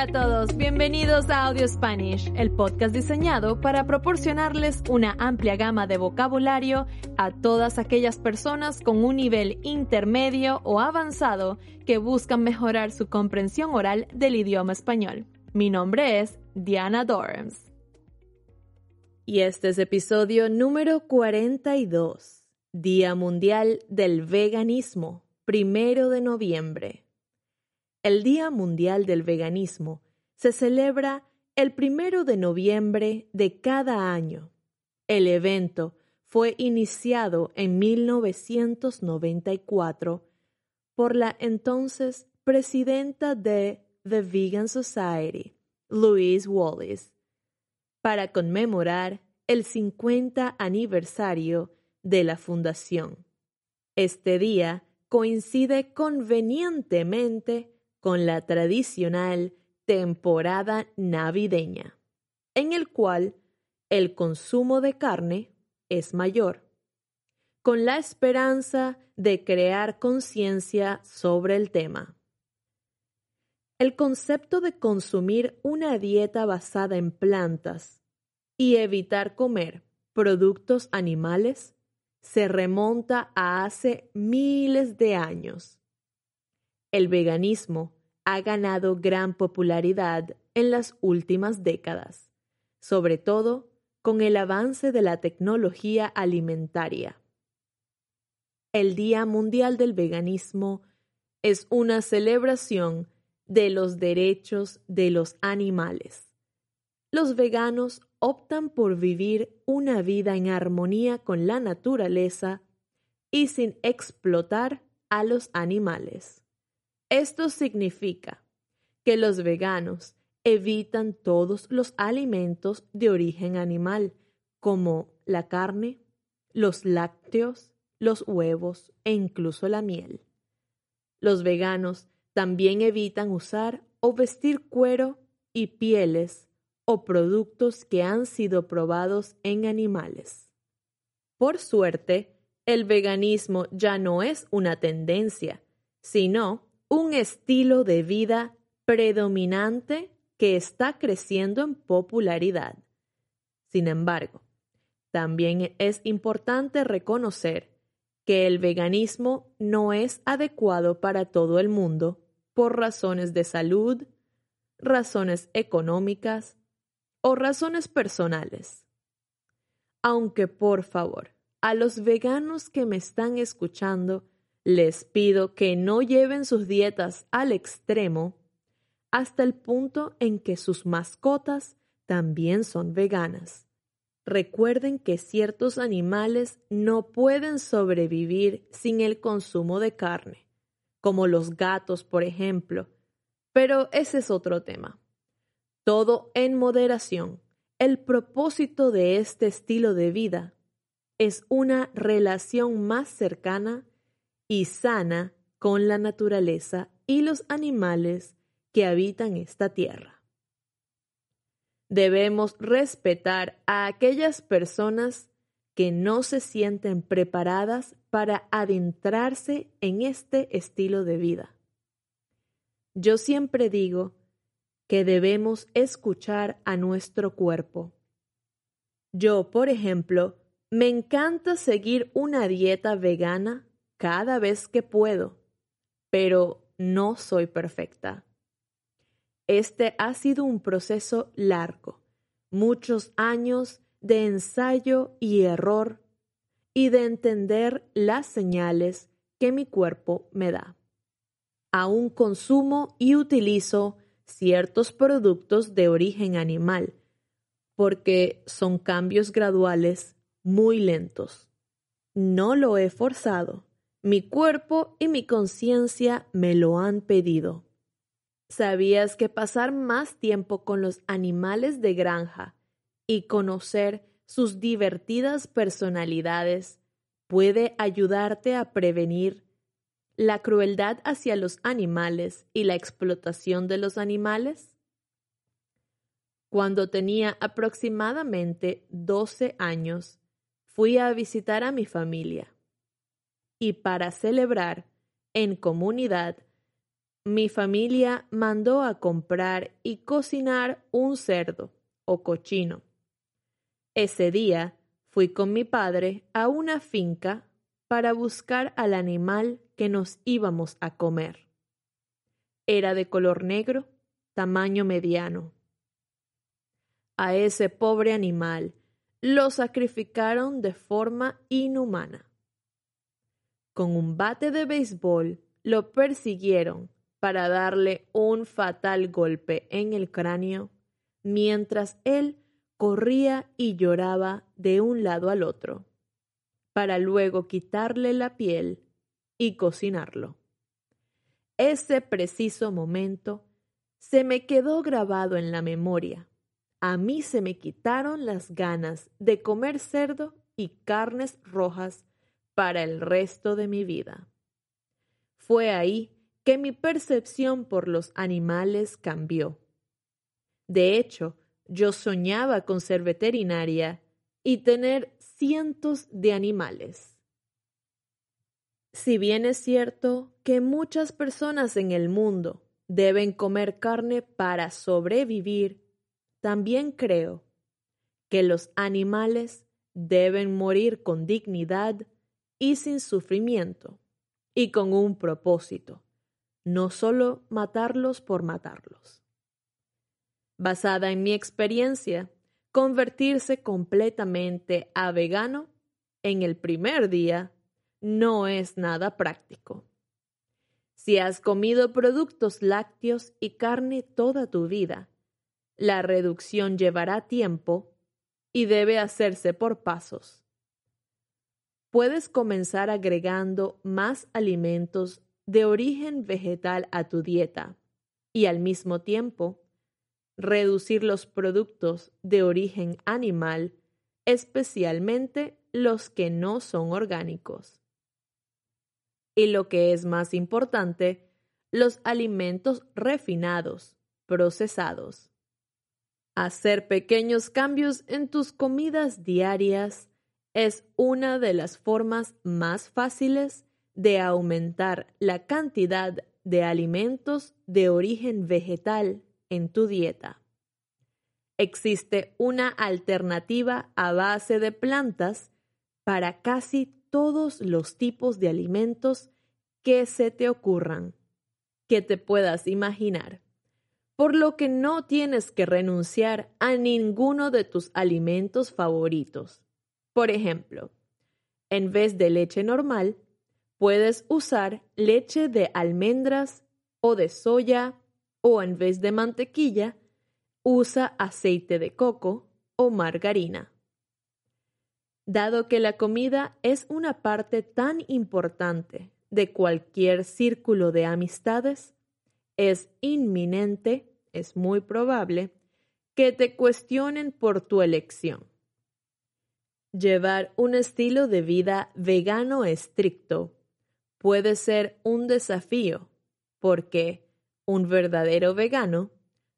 Hola a todos, bienvenidos a Audio Spanish, el podcast diseñado para proporcionarles una amplia gama de vocabulario a todas aquellas personas con un nivel intermedio o avanzado que buscan mejorar su comprensión oral del idioma español. Mi nombre es Diana Dorms. Y este es episodio número 42, Día Mundial del Veganismo, primero de noviembre. El Día Mundial del Veganismo se celebra el primero de noviembre de cada año. El evento fue iniciado en 1994 por la entonces presidenta de The Vegan Society, Louise Wallace, para conmemorar el 50 aniversario de la fundación. Este día coincide convenientemente con la tradicional temporada navideña, en el cual el consumo de carne es mayor, con la esperanza de crear conciencia sobre el tema. El concepto de consumir una dieta basada en plantas y evitar comer productos animales se remonta a hace miles de años el veganismo ha ganado gran popularidad en las últimas décadas, sobre todo con el avance de la tecnología alimentaria. El Día Mundial del Veganismo es una celebración de los derechos de los animales. Los veganos optan por vivir una vida en armonía con la naturaleza y sin explotar a los animales. Esto significa que los veganos evitan todos los alimentos de origen animal, como la carne, los lácteos, los huevos e incluso la miel. Los veganos también evitan usar o vestir cuero y pieles o productos que han sido probados en animales. Por suerte, el veganismo ya no es una tendencia, sino un estilo de vida predominante que está creciendo en popularidad. Sin embargo, también es importante reconocer que el veganismo no es adecuado para todo el mundo por razones de salud, razones económicas o razones personales. Aunque por favor, a los veganos que me están escuchando, les pido que no lleven sus dietas al extremo hasta el punto en que sus mascotas también son veganas. Recuerden que ciertos animales no pueden sobrevivir sin el consumo de carne, como los gatos, por ejemplo, pero ese es otro tema. Todo en moderación. El propósito de este estilo de vida es una relación más cercana y sana con la naturaleza y los animales que habitan esta tierra. Debemos respetar a aquellas personas que no se sienten preparadas para adentrarse en este estilo de vida. Yo siempre digo que debemos escuchar a nuestro cuerpo. Yo, por ejemplo, me encanta seguir una dieta vegana cada vez que puedo, pero no soy perfecta. Este ha sido un proceso largo, muchos años de ensayo y error y de entender las señales que mi cuerpo me da. Aún consumo y utilizo ciertos productos de origen animal, porque son cambios graduales muy lentos. No lo he forzado mi cuerpo y mi conciencia me lo han pedido. ¿Sabías que pasar más tiempo con los animales de granja y conocer sus divertidas personalidades puede ayudarte a prevenir la crueldad hacia los animales y la explotación de los animales? Cuando tenía aproximadamente 12 años, fui a visitar a mi familia y para celebrar en comunidad, mi familia mandó a comprar y cocinar un cerdo o cochino. Ese día fui con mi padre a una finca para buscar al animal que nos íbamos a comer. Era de color negro, tamaño mediano. A ese pobre animal lo sacrificaron de forma inhumana. Con un bate de béisbol lo persiguieron para darle un fatal golpe en el cráneo, mientras él corría y lloraba de un lado al otro, para luego quitarle la piel y cocinarlo. Ese preciso momento se me quedó grabado en la memoria. A mí se me quitaron las ganas de comer cerdo y carnes rojas para el resto de mi vida. Fue ahí que mi percepción por los animales cambió. De hecho, yo soñaba con ser veterinaria y tener cientos de animales. Si bien es cierto que muchas personas en el mundo deben comer carne para sobrevivir, también creo que los animales deben morir con dignidad y sin sufrimiento y con un propósito, no solo matarlos por matarlos. Basada en mi experiencia, convertirse completamente a vegano en el primer día no es nada práctico. Si has comido productos lácteos y carne toda tu vida, la reducción llevará tiempo y debe hacerse por pasos. Puedes comenzar agregando más alimentos de origen vegetal a tu dieta y al mismo tiempo reducir los productos de origen animal, especialmente los que no son orgánicos y lo que es más importante, los alimentos refinados, procesados. Hacer pequeños cambios en tus comidas diarias es una de las formas más fáciles de aumentar la cantidad de alimentos de origen vegetal en tu dieta. Existe una alternativa a base de plantas para casi todos los tipos de alimentos que se te ocurran, que te puedas imaginar, por lo que no tienes que renunciar a ninguno de tus alimentos favoritos. Por ejemplo, en vez de leche normal, puedes usar leche de almendras o de soya o en vez de mantequilla, usa aceite de coco o margarina. Dado que la comida es una parte tan importante de cualquier círculo de amistades, es inminente, es muy probable, que te cuestionen por tu elección. Llevar un estilo de vida vegano estricto puede ser un desafío porque un verdadero vegano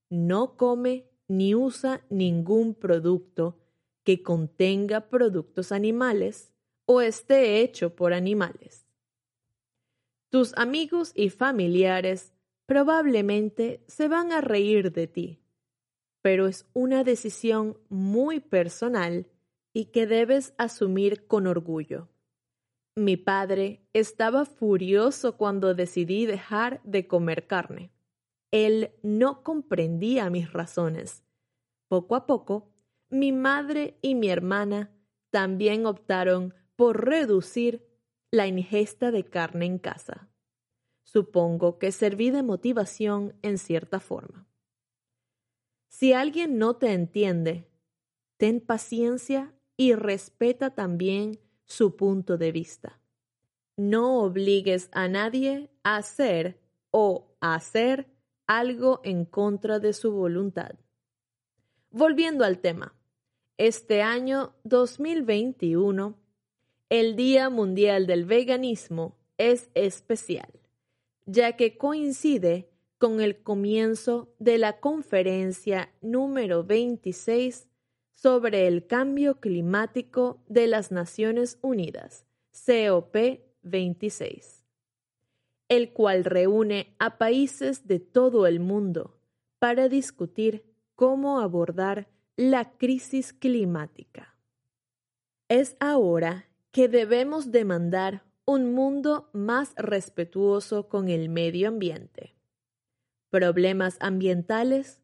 no come ni usa ningún producto que contenga productos animales o esté hecho por animales. Tus amigos y familiares probablemente se van a reír de ti, pero es una decisión muy personal y que debes asumir con orgullo. Mi padre estaba furioso cuando decidí dejar de comer carne. Él no comprendía mis razones. Poco a poco mi madre y mi hermana también optaron por reducir la ingesta de carne en casa. Supongo que serví de motivación en cierta forma. Si alguien no te entiende, ten paciencia y respeta también su punto de vista. No obligues a nadie a hacer o a hacer algo en contra de su voluntad. Volviendo al tema, este año 2021, el Día Mundial del Veganismo es especial, ya que coincide con el comienzo de la conferencia número 26 sobre el cambio climático de las Naciones Unidas, COP26. el cual reúne a países de todo el mundo para discutir cómo abordar la crisis climática. Es ahora que debemos demandar un mundo más respetuoso con el medio ambiente. Problemas ambientales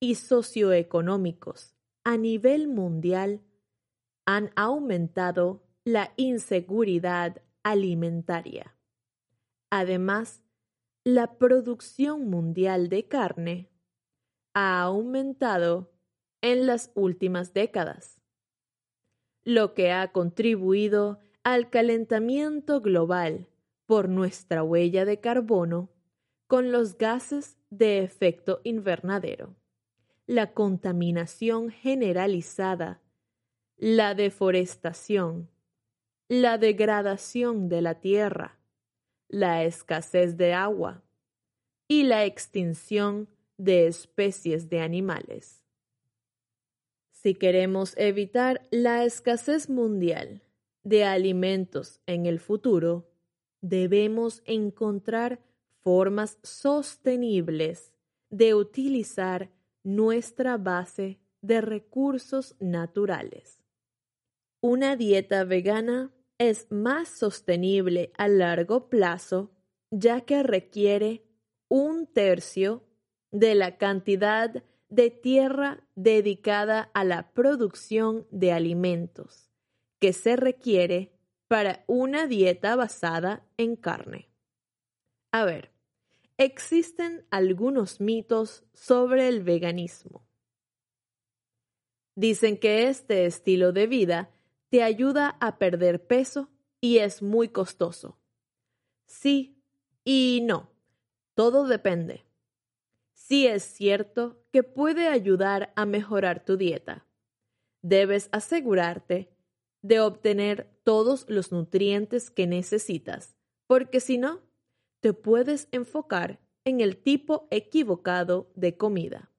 y socioeconómicos a nivel mundial han aumentado la inseguridad alimentaria. Además, la producción mundial de carne ha aumentado en las últimas décadas, lo que ha contribuido al calentamiento global por nuestra huella de carbono con los gases de efecto invernadero, la contaminación generalizada, la deforestación, la degradación de la tierra, la escasez de agua y la extinción de especies de animales. Si queremos evitar la escasez mundial de alimentos en el futuro, debemos encontrar formas sostenibles de utilizar nuestra base de recursos naturales. Una dieta vegana es más sostenible a largo plazo ya que requiere un tercio de la cantidad de tierra dedicada a la producción de alimentos que se requiere para una dieta basada en carne. A ver, existen algunos mitos sobre el veganismo. Dicen que este estilo de vida te ayuda a perder peso y es muy costoso. Sí y no. Todo depende. Sí es cierto que puede ayudar a mejorar tu dieta. Debes asegurarte de obtener todos los nutrientes que necesitas, porque si no, te puedes enfocar en el tipo equivocado de comida.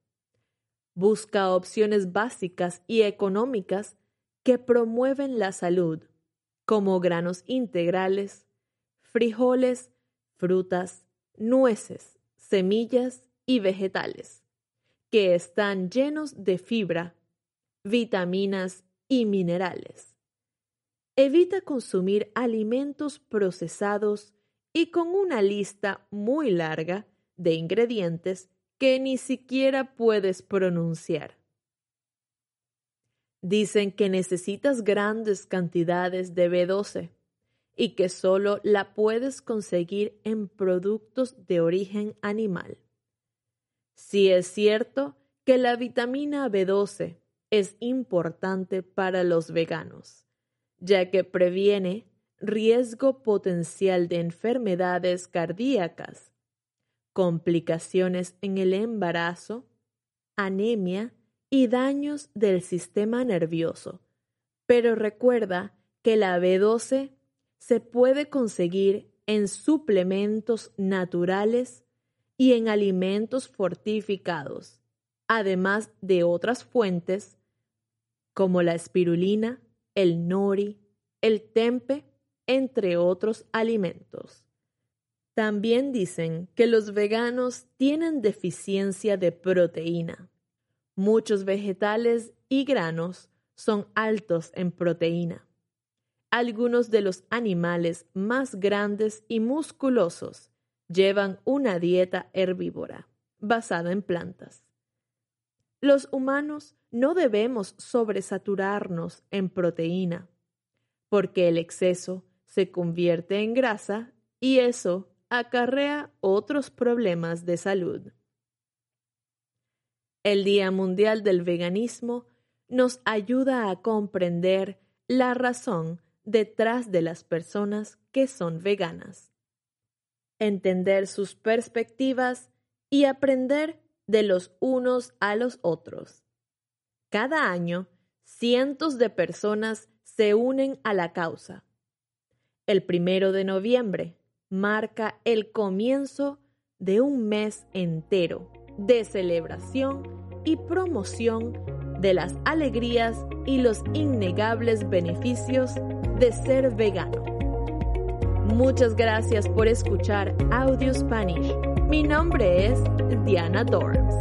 Busca opciones básicas y económicas que promueven la salud, como granos integrales, frijoles, frutas, nueces, semillas y vegetales, que están llenos de fibra, vitaminas y minerales. Evita consumir alimentos procesados y con una lista muy larga de ingredientes que ni siquiera puedes pronunciar. Dicen que necesitas grandes cantidades de B12 y que solo la puedes conseguir en productos de origen animal. Si es cierto que la vitamina B12 es importante para los veganos, ya que previene riesgo potencial de enfermedades cardíacas, complicaciones en el embarazo, anemia y daños del sistema nervioso. Pero recuerda que la B12 se puede conseguir en suplementos naturales y en alimentos fortificados, además de otras fuentes como la espirulina, el nori, el tempe, entre otros alimentos. También dicen que los veganos tienen deficiencia de proteína. Muchos vegetales y granos son altos en proteína. Algunos de los animales más grandes y musculosos llevan una dieta herbívora, basada en plantas. Los humanos no debemos sobresaturarnos en proteína, porque el exceso se convierte en grasa y eso acarrea otros problemas de salud. El Día Mundial del Veganismo nos ayuda a comprender la razón detrás de las personas que son veganas, entender sus perspectivas y aprender de los unos a los otros. Cada año, cientos de personas se unen a la causa. El primero de noviembre marca el comienzo de un mes entero de celebración y promoción de las alegrías y los innegables beneficios de ser vegano. Muchas gracias por escuchar Audio Spanish. Mi nombre es Diana Dorms.